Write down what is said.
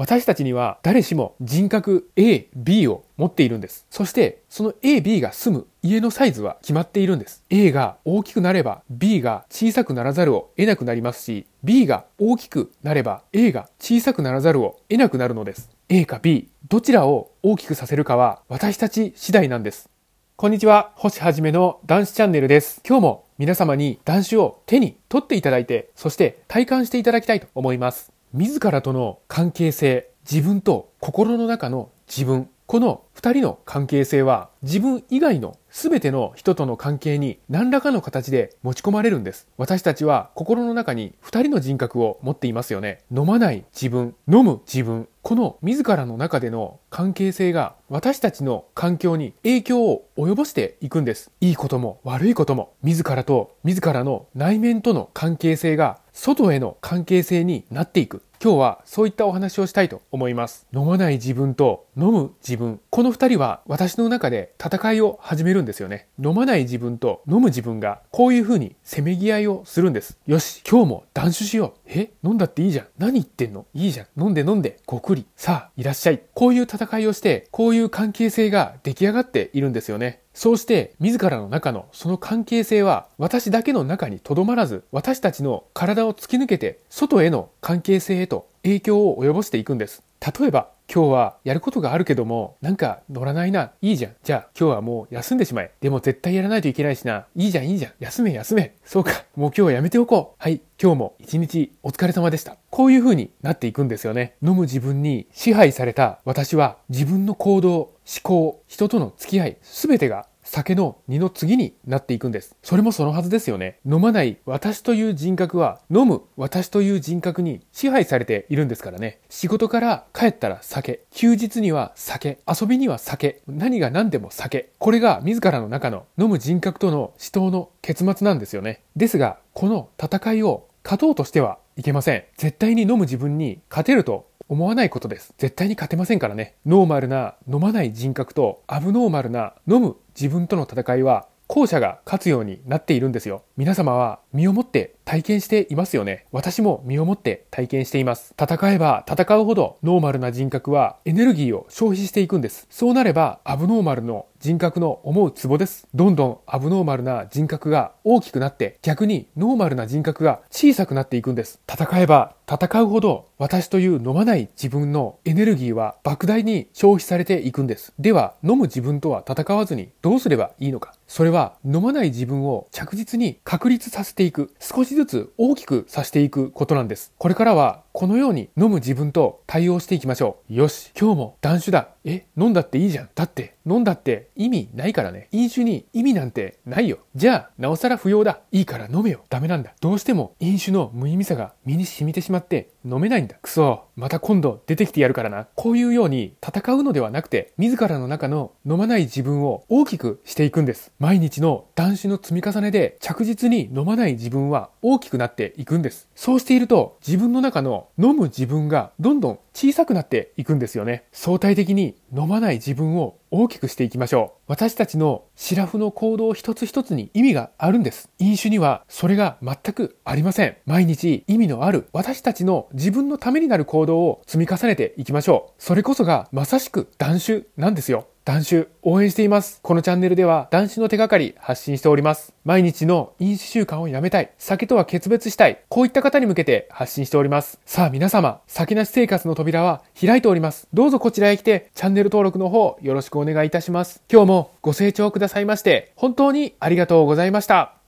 私たちには誰しも人格 A、B を持っているんです。そして、その A、B が住む家のサイズは決まっているんです。A が大きくなれば B が小さくならざるを得なくなりますし、B が大きくなれば A が小さくならざるを得なくなるのです。A か B、どちらを大きくさせるかは私たち次第なんです。こんにちは、星はじめの男子チャンネルです。今日も皆様に男子を手に取っていただいて、そして体感していただきたいと思います。自らとの関係性、自分と心の中の自分、この二人の関係性は自分以外の全ての人との関係に何らかの形で持ち込まれるんです。私たちは心の中に二人の人格を持っていますよね。飲まない自分、飲む自分。この自らの中での関係性が私たちの環境に影響を及ぼしていくんです。いいことも悪いことも自らと自らの内面との関係性が外への関係性になっていく。今日はそういったお話をしたいと思います。飲まない自分と飲む自分。この二人は私の中で戦いを始めるんですよね。飲まない自分と飲む自分がこういう風にせめぎ合いをするんです。よし、今日も断酒しよう。え飲んだっていいじゃん。何言ってんの？いいじゃん。飲んで飲んで、ごくり。さあ、いらっしゃい。こういう戦いをして、こういう関係性が出来上がっているんですよね。そうして自らの中のその関係性は私だけの中にとどまらず私たちの体を突き抜けて外への関係性へと影響を及ぼしていくんです。例えば今日はやることがあるけども、なんか乗らないな。いいじゃん。じゃあ今日はもう休んでしまえ。でも絶対やらないといけないしな。いいじゃん、いいじゃん。休め、休め。そうか。もう今日はやめておこう。はい。今日も一日お疲れ様でした。こういう風になっていくんですよね。飲む自分に支配された私は自分の行動、思考、人との付き合い、すべてが酒の2の次になっていくんです。それもそのはずですよね。飲まない私という人格は、飲む私という人格に支配されているんですからね。仕事から帰ったら酒。休日には酒。遊びには酒。何が何でも酒。これが自らの中の飲む人格との死闘の結末なんですよね。ですが、この戦いを勝とうとしてはいけません。絶対に飲む自分に勝てると思わないことです。絶対に勝てませんからね。ノーマルな飲まない人格とアブノーマルな飲む自分との戦いは後者が勝つようになっているんですよ。皆様は身をもって体験していますよね。私も身をもって体験しています。戦えば戦うほどノーマルな人格はエネルギーを消費していくんです。そうなればアブノーマルの人格の思うツボです。どんどんアブノーマルな人格が大きくなって逆にノーマルな人格が小さくなっていくんです。戦えば戦うほど私という飲まない自分のエネルギーは莫大に消費されていくんです。では飲む自分とは戦わずにどうすればいいのか。それは飲まない自分を着実に確立させていく。少しずつ大きくさせていくことなんです。これからはこのように飲む自分と対応していきましょう。よし、今日も断酒だ。え、飲んだっていいじゃん。だって、飲んだって意味ないからね。飲酒に意味なんてないよ。じゃあ、なおさら不要だ。いいから飲めよ。ダメなんだ。どうしても飲酒の無意味さが身に染みてしまって飲めないんだ。くそ。また今度出てきてやるからな。こういうように戦うのではなくて、自らの中の飲まない自分を大きくしていくんです。毎日の断酒の積み重ねで着実に飲まない自分は大きくなっていくんです。そうしていると自分の中の飲む自分がどんどん小さくなっていくんですよね。相対的に飲まない自分を大きくしていきましょう。私たちのシラフの行動一つ一つに意味があるんです。飲酒にはそれが全くありません。毎日意味のある私たちの自分のためになる行動を積み重ねていきましょう。それこそがまさしく断酒なんですよ。男子応援しています。このチャンネルでは男子の手がかり発信しております。毎日の飲酒習慣をやめたい。酒とは決別したい。こういった方に向けて発信しております。さあ皆様、酒なし生活の扉は開いております。どうぞこちらへ来てチャンネル登録の方よろしくお願いいたします。今日もご清聴くださいまして本当にありがとうございました。